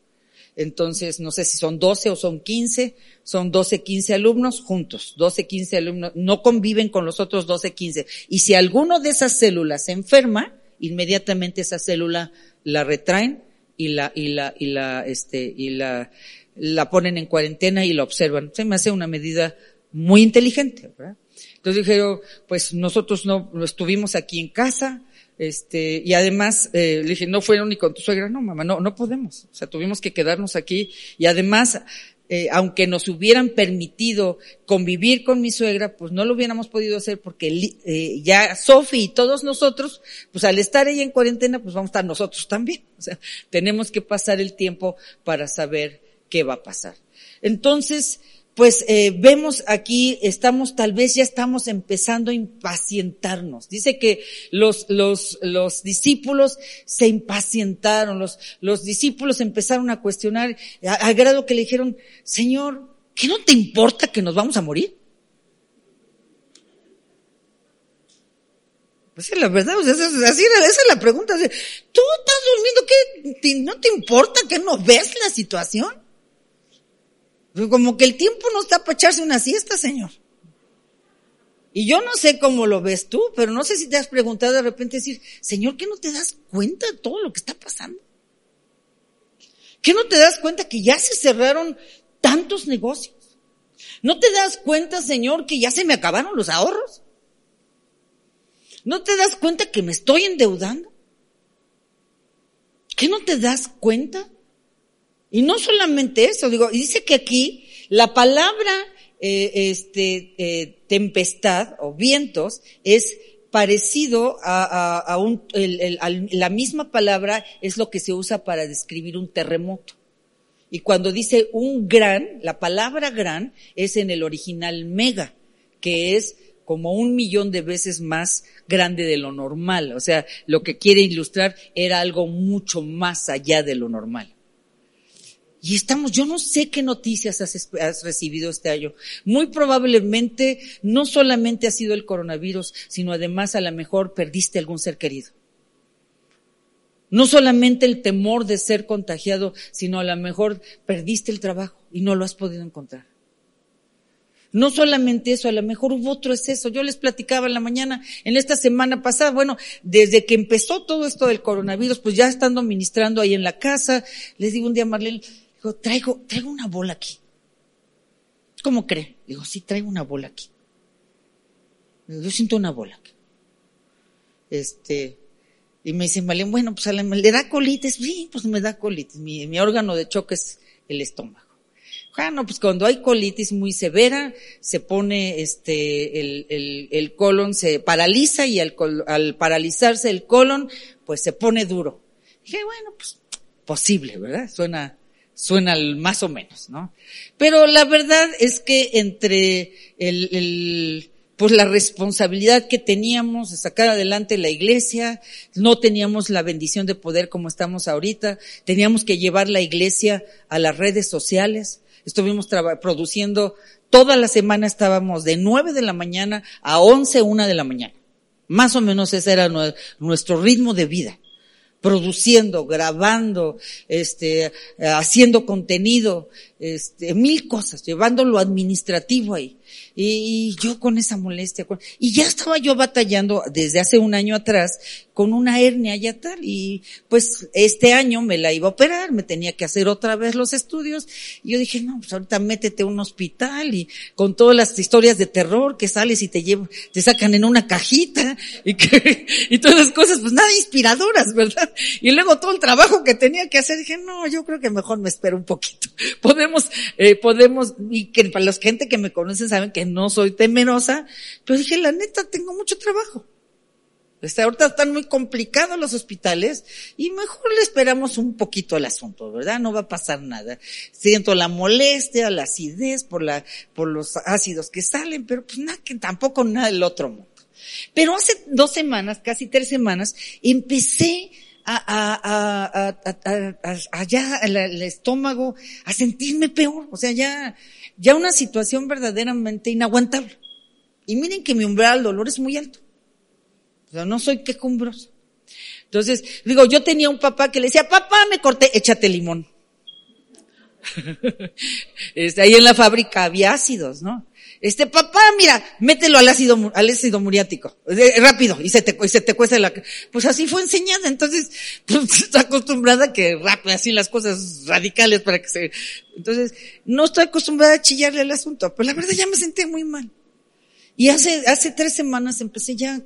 entonces, no sé si son 12 o son 15, son 12, 15 alumnos juntos, 12, 15 alumnos, no conviven con los otros 12, 15. Y si alguno de esas células se enferma, inmediatamente esa célula la retraen y la, y la, y la, este, y la, la ponen en cuarentena y la observan. Se me hace una medida muy inteligente, ¿verdad? Entonces dijeron, pues nosotros no estuvimos aquí en casa, este, y además, eh, le dije, no fueron ni con tu suegra, no mamá, no, no podemos. O sea, tuvimos que quedarnos aquí. Y además, eh, aunque nos hubieran permitido convivir con mi suegra, pues no lo hubiéramos podido hacer porque eh, ya Sofi y todos nosotros, pues al estar ella en cuarentena, pues vamos a estar nosotros también. O sea, tenemos que pasar el tiempo para saber qué va a pasar. Entonces, pues eh, vemos aquí, estamos, tal vez ya estamos empezando a impacientarnos. Dice que los, los, los discípulos se impacientaron, los, los discípulos empezaron a cuestionar, al grado que le dijeron, Señor, ¿qué no te importa que nos vamos a morir? Pues es la verdad, o sea, esa es la pregunta. Tú estás durmiendo, ¿qué? ¿No te importa que no ves la situación? Como que el tiempo no está para echarse una siesta, Señor. Y yo no sé cómo lo ves tú, pero no sé si te has preguntado de repente decir, Señor, ¿qué no te das cuenta de todo lo que está pasando? ¿Qué no te das cuenta que ya se cerraron tantos negocios? ¿No te das cuenta, Señor, que ya se me acabaron los ahorros? ¿No te das cuenta que me estoy endeudando? ¿Qué no te das cuenta y no solamente eso, digo, dice que aquí la palabra eh, este, eh, tempestad o vientos es parecido a, a, un, la misma palabra es lo que se usa para describir un terremoto. Y cuando dice un gran, la palabra gran es en el original mega, que es como un millón de veces más grande de lo normal. O sea, lo que quiere ilustrar era algo mucho más allá de lo normal. Y estamos, yo no sé qué noticias has, recibido este año. Muy probablemente no solamente ha sido el coronavirus, sino además a lo mejor perdiste algún ser querido. No solamente el temor de ser contagiado, sino a lo mejor perdiste el trabajo y no lo has podido encontrar. No solamente eso, a lo mejor hubo otro exceso. Yo les platicaba en la mañana, en esta semana pasada, bueno, desde que empezó todo esto del coronavirus, pues ya estando ministrando ahí en la casa, les digo un día Marlene, Digo, traigo, traigo una bola aquí. ¿Cómo cree? Digo, sí, traigo una bola aquí. Yo siento una bola aquí. Este, y me dice Malén, bueno, pues le da colitis. Sí, pues me da colitis. Mi, órgano de choque es el estómago. Bueno, pues cuando hay colitis muy severa, se pone este, el, el, el colon se paraliza y al, al paralizarse el colon, pues se pone duro. Dije, bueno, pues posible, ¿verdad? Suena, Suena más o menos, ¿no? Pero la verdad es que entre el, el, pues la responsabilidad que teníamos de sacar adelante la iglesia, no teníamos la bendición de poder como estamos ahorita, teníamos que llevar la iglesia a las redes sociales, estuvimos produciendo, toda la semana estábamos de nueve de la mañana a once, una de la mañana. Más o menos ese era nuestro ritmo de vida produciendo, grabando, este, haciendo contenido, este, mil cosas, llevando lo administrativo ahí. Y, yo con esa molestia, y ya estaba yo batallando desde hace un año atrás con una hernia ya tal, y pues este año me la iba a operar, me tenía que hacer otra vez los estudios, y yo dije, no, pues ahorita métete a un hospital y con todas las historias de terror que sales y te llevan, te sacan en una cajita, y que, y todas las cosas, pues nada inspiradoras, ¿verdad? Y luego todo el trabajo que tenía que hacer, dije, no, yo creo que mejor me espero un poquito. Podemos, eh, podemos, y que para la gente que me conocen saben que no soy temerosa, pero dije, la neta, tengo mucho trabajo. Este, ahorita están muy complicados los hospitales y mejor le esperamos un poquito al asunto, ¿verdad? No va a pasar nada. Siento la molestia, la acidez por la, por los ácidos que salen, pero pues nada, que tampoco nada del otro mundo. Pero hace dos semanas, casi tres semanas, empecé a, a, a, el estómago, a sentirme peor. O sea, ya, ya una situación verdaderamente inaguantable. Y miren que mi umbral del dolor es muy alto. O sea, no soy quejumbroso. Entonces, digo, yo tenía un papá que le decía, papá, me corté, échate limón. este, ahí en la fábrica había ácidos, ¿no? Este, papá, mira, mételo al ácido, al ácido muriático. rápido, y se te, y se te cuesta la, pues así fue enseñada, entonces, pues, está acostumbrada que rápido, así las cosas radicales para que se, entonces, no estoy acostumbrada a chillarle al asunto, pero la verdad ya me sentía muy mal. Y hace, hace tres semanas empecé ya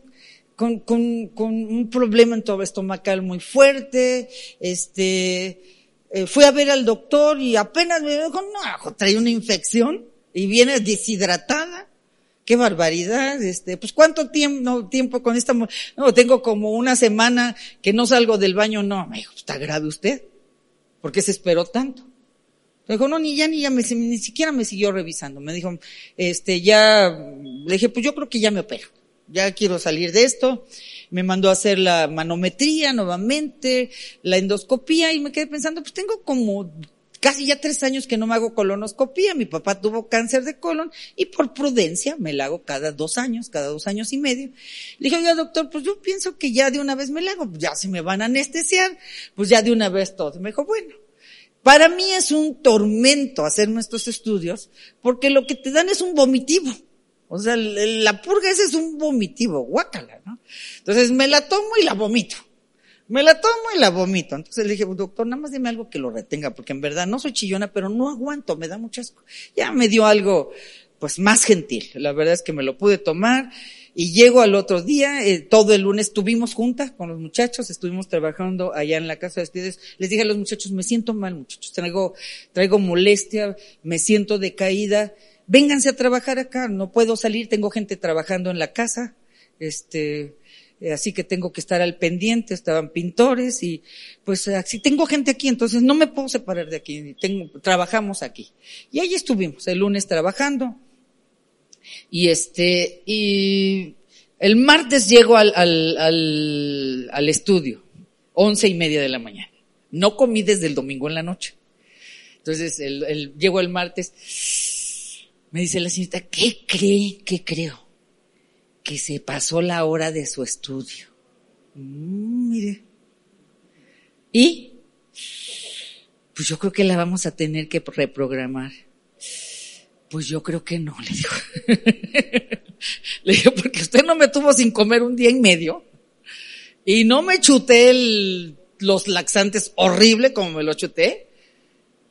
con, con, con un problema en todo estomacal muy fuerte, este, eh, fui a ver al doctor y apenas me dijo, no, trae una infección y viene deshidratada. Qué barbaridad, este, pues cuánto tiempo, no, tiempo con esta, no, tengo como una semana que no salgo del baño, no, me dijo, está grave usted. ¿Por qué se esperó tanto? Me dijo, no, ni ya, ni ya, me, ni siquiera me siguió revisando. Me dijo, este, ya, le dije, pues yo creo que ya me opero. Ya quiero salir de esto. Me mandó a hacer la manometría nuevamente, la endoscopía y me quedé pensando, pues tengo como casi ya tres años que no me hago colonoscopía. Mi papá tuvo cáncer de colon y por prudencia me la hago cada dos años, cada dos años y medio. Le dije, oiga doctor, pues yo pienso que ya de una vez me la hago, ya si me van a anestesiar, pues ya de una vez todo. Me dijo, bueno, para mí es un tormento hacerme estos estudios porque lo que te dan es un vomitivo. O sea, la purga ese es un vomitivo, guácala, ¿no? Entonces me la tomo y la vomito. Me la tomo y la vomito. Entonces le dije, doctor, nada más dime algo que lo retenga, porque en verdad no soy chillona, pero no aguanto, me da mucho asco. Ya me dio algo, pues más gentil. La verdad es que me lo pude tomar y llego al otro día, eh, todo el lunes estuvimos juntas con los muchachos, estuvimos trabajando allá en la casa de ustedes. Les dije a los muchachos, me siento mal muchachos, traigo, traigo molestia, me siento decaída. Vénganse a trabajar acá, no puedo salir, tengo gente trabajando en la casa, este, eh, así que tengo que estar al pendiente, estaban pintores y pues así tengo gente aquí, entonces no me puedo separar de aquí, trabajamos aquí. Y ahí estuvimos, el lunes trabajando, y este, y el martes llego al, al, al, al estudio, once y media de la mañana. No comí desde el domingo en la noche. Entonces, el, el, llego el martes, me dice la señorita, ¿qué cree? ¿Qué creo? Que se pasó la hora de su estudio. Mm, mire. Y, pues yo creo que la vamos a tener que reprogramar. Pues yo creo que no, le dijo. le dije, porque usted no me tuvo sin comer un día y medio. Y no me chuté los laxantes horrible como me lo chuté.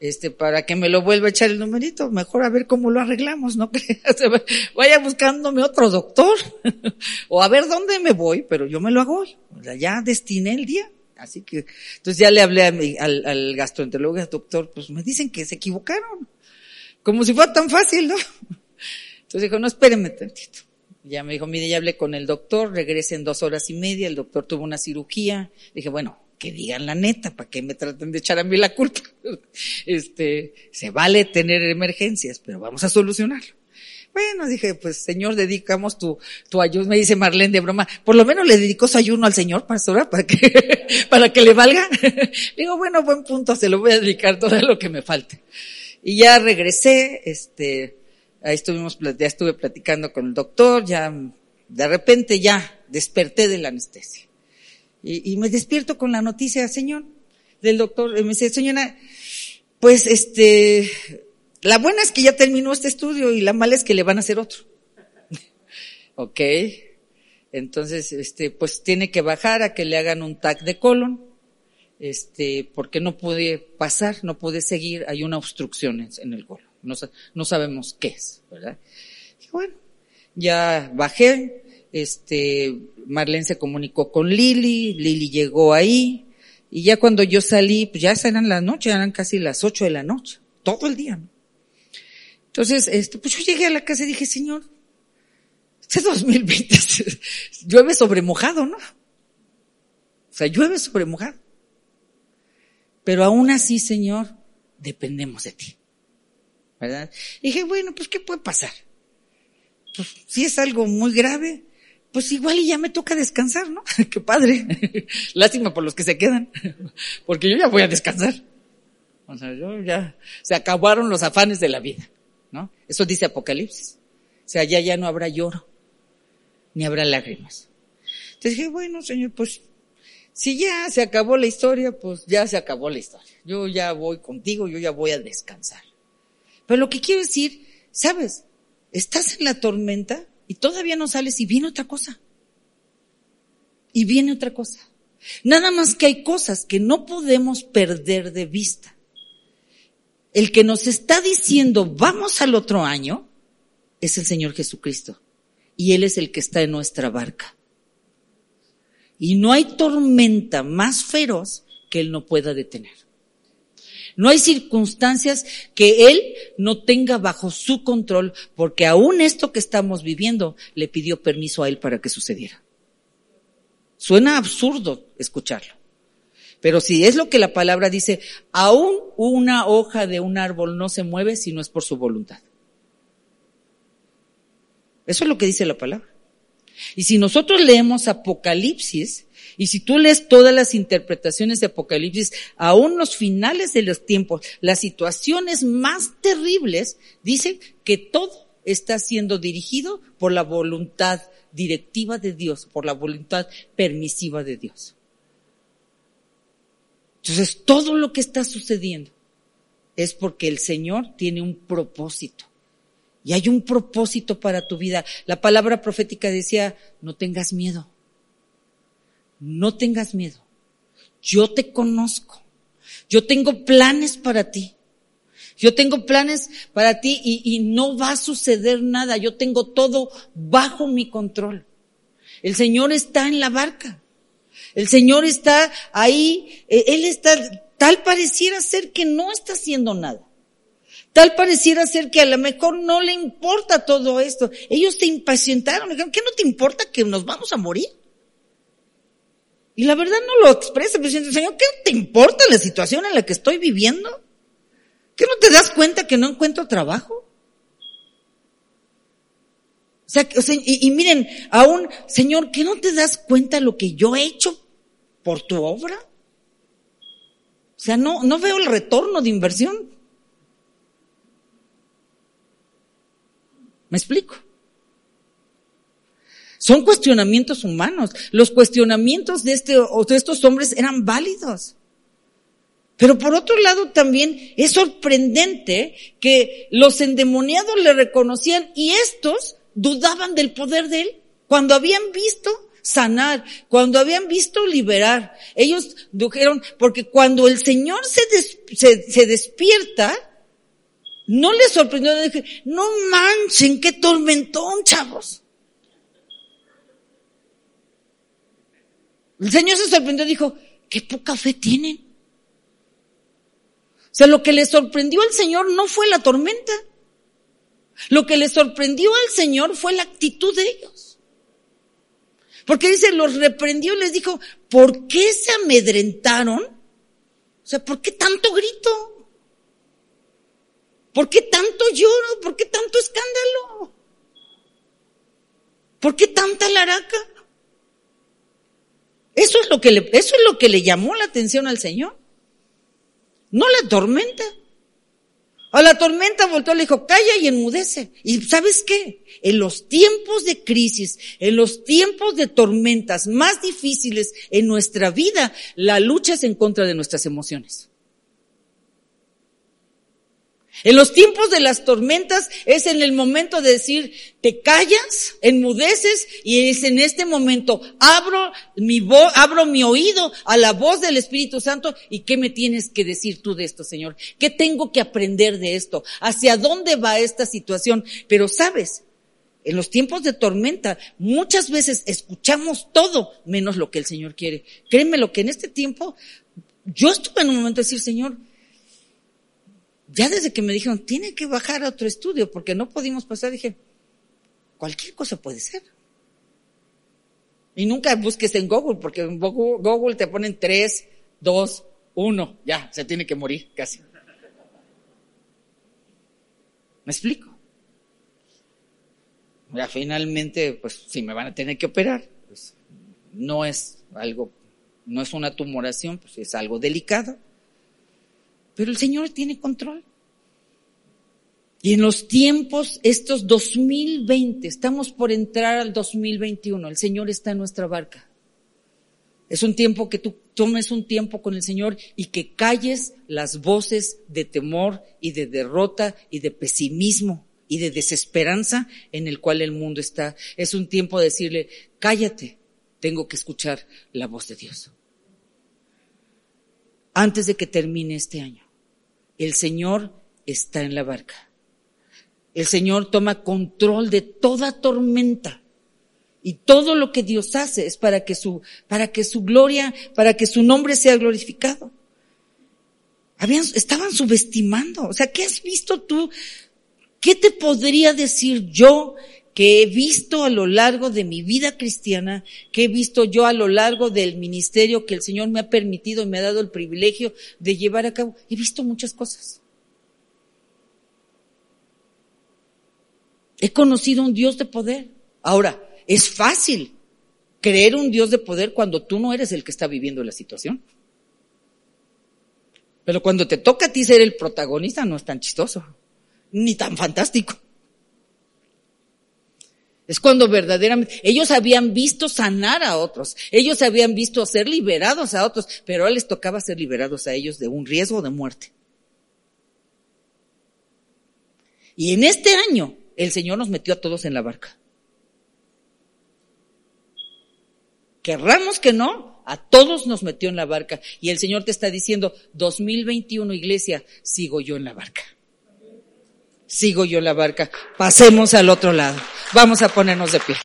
Este, para que me lo vuelva a echar el numerito. Mejor a ver cómo lo arreglamos, ¿no? Vaya buscándome otro doctor. o a ver dónde me voy, pero yo me lo hago hoy. O sea, ya destiné el día. Así que, entonces ya le hablé al, al gastroenterólogo, doctor, pues me dicen que se equivocaron. Como si fuera tan fácil, ¿no? Entonces dijo, no, espéreme tantito. Ya me dijo, mire, ya hablé con el doctor, regrese en dos horas y media, el doctor tuvo una cirugía. Dije, bueno, que digan la neta, para que me traten de echar a mí la culpa. Este, se vale tener emergencias, pero vamos a solucionarlo. Bueno, dije, pues señor, dedicamos tu, tu ayuno, me dice Marlene de broma, por lo menos le dedicó su ayuno al señor, pastora, para que, para que le valga. Digo, bueno, buen punto, se lo voy a dedicar todo lo que me falte. Y ya regresé, este, ahí estuvimos, ya estuve platicando con el doctor, ya, de repente ya desperté de la anestesia. Y, me despierto con la noticia, señor, del doctor, me dice, señora, pues este, la buena es que ya terminó este estudio y la mala es que le van a hacer otro. ok. Entonces, este, pues tiene que bajar a que le hagan un TAC de colon este, porque no puede pasar, no puede seguir, hay una obstrucción en, el colon. No, no, sabemos qué es, ¿verdad? Y bueno, ya bajé, este, Marlene se comunicó con Lili, Lili llegó ahí, y ya cuando yo salí, pues ya eran las noches, eran casi las ocho de la noche, todo el día, ¿no? Entonces, este, pues yo llegué a la casa y dije, señor, este 2020 llueve sobre mojado, ¿no? O sea, llueve sobre mojado. Pero aún así, Señor, dependemos de ti. ¿Verdad? Y dije, bueno, pues ¿qué puede pasar? Pues si es algo muy grave, pues igual y ya me toca descansar, ¿no? Qué padre. Lástima por los que se quedan, porque yo ya voy a descansar. O sea, yo ya, se acabaron los afanes de la vida, ¿no? Eso dice Apocalipsis. O sea, ya ya no habrá lloro, ni habrá lágrimas. Entonces dije, bueno, Señor, pues si ya se acabó la historia, pues ya se acabó la historia. Yo ya voy contigo, yo ya voy a descansar. Pero lo que quiero decir, sabes, estás en la tormenta y todavía no sales y viene otra cosa. Y viene otra cosa. Nada más que hay cosas que no podemos perder de vista. El que nos está diciendo vamos al otro año es el Señor Jesucristo. Y Él es el que está en nuestra barca. Y no hay tormenta más feroz que Él no pueda detener. No hay circunstancias que Él no tenga bajo su control, porque aún esto que estamos viviendo le pidió permiso a Él para que sucediera. Suena absurdo escucharlo. Pero si es lo que la palabra dice, aún una hoja de un árbol no se mueve si no es por su voluntad. Eso es lo que dice la palabra. Y si nosotros leemos Apocalipsis, y si tú lees todas las interpretaciones de Apocalipsis, aún los finales de los tiempos, las situaciones más terribles, dicen que todo está siendo dirigido por la voluntad directiva de Dios, por la voluntad permisiva de Dios. Entonces, todo lo que está sucediendo es porque el Señor tiene un propósito. Y hay un propósito para tu vida. La palabra profética decía, no tengas miedo. No tengas miedo. Yo te conozco. Yo tengo planes para ti. Yo tengo planes para ti y, no va a suceder nada. Yo tengo todo bajo mi control. El Señor está en la barca. El Señor está ahí. E, Él está, tal pareciera ser que no está haciendo nada. Tal pareciera ser que a lo mejor no le importa todo esto. Ellos te impacientaron. ¿qué no te importa que nos vamos a morir? Y la verdad no lo expresa, pero Señor, ¿qué te importa la situación en la que estoy viviendo? ¿Qué no te das cuenta que no encuentro trabajo? O sea, y, y miren, aún, Señor, ¿qué no te das cuenta lo que yo he hecho por tu obra? O sea, no, no veo el retorno de inversión. ¿Me explico? Son cuestionamientos humanos. Los cuestionamientos de, este, de estos hombres eran válidos. Pero por otro lado también es sorprendente que los endemoniados le reconocían y estos dudaban del poder de él cuando habían visto sanar, cuando habían visto liberar. Ellos dijeron, porque cuando el Señor se, se, se despierta, no les sorprendió, no manchen, qué tormentón, chavos. El Señor se sorprendió, dijo, qué poca fe tienen. O sea, lo que le sorprendió al Señor no fue la tormenta. Lo que le sorprendió al Señor fue la actitud de ellos. Porque dice, los reprendió y les dijo, ¿por qué se amedrentaron? O sea, ¿por qué tanto grito? ¿Por qué tanto lloro? ¿Por qué tanto escándalo? ¿Por qué tanta laraca? Eso es lo que le, eso es lo que le llamó la atención al Señor. No la tormenta. A la tormenta voltó, le dijo, calla y enmudece. Y sabes qué? En los tiempos de crisis, en los tiempos de tormentas más difíciles en nuestra vida, la lucha es en contra de nuestras emociones. En los tiempos de las tormentas es en el momento de decir, te callas, enmudeces y es en este momento, abro mi voz, abro mi oído a la voz del Espíritu Santo y qué me tienes que decir tú de esto, Señor? ¿Qué tengo que aprender de esto? ¿Hacia dónde va esta situación? Pero sabes, en los tiempos de tormenta muchas veces escuchamos todo menos lo que el Señor quiere. Créeme lo que en este tiempo yo estuve en un momento de decir, Señor, ya desde que me dijeron, tiene que bajar a otro estudio porque no pudimos pasar, dije, cualquier cosa puede ser. Y nunca busques en Google, porque en Google te ponen tres, dos, uno, ya, se tiene que morir casi. ¿Me explico? Ya finalmente, pues si me van a tener que operar, pues no es algo, no es una tumoración, pues es algo delicado. Pero el Señor tiene control. Y en los tiempos, estos 2020, estamos por entrar al 2021, el Señor está en nuestra barca. Es un tiempo que tú tomes un tiempo con el Señor y que calles las voces de temor y de derrota y de pesimismo y de desesperanza en el cual el mundo está. Es un tiempo de decirle, cállate, tengo que escuchar la voz de Dios antes de que termine este año. El Señor está en la barca. El Señor toma control de toda tormenta. Y todo lo que Dios hace es para que su, para que su gloria, para que su nombre sea glorificado. Habían, estaban subestimando. O sea, ¿qué has visto tú? ¿Qué te podría decir yo que he visto a lo largo de mi vida cristiana, que he visto yo a lo largo del ministerio que el Señor me ha permitido y me ha dado el privilegio de llevar a cabo. He visto muchas cosas. He conocido un Dios de poder. Ahora, es fácil creer un Dios de poder cuando tú no eres el que está viviendo la situación. Pero cuando te toca a ti ser el protagonista no es tan chistoso, ni tan fantástico. Es cuando verdaderamente ellos habían visto sanar a otros, ellos habían visto ser liberados a otros, pero ahora les tocaba ser liberados a ellos de un riesgo de muerte. Y en este año el Señor nos metió a todos en la barca. Querramos que no, a todos nos metió en la barca. Y el Señor te está diciendo, 2021 iglesia, sigo yo en la barca sigo yo la barca. Pasemos al otro lado. Vamos a ponernos de pie.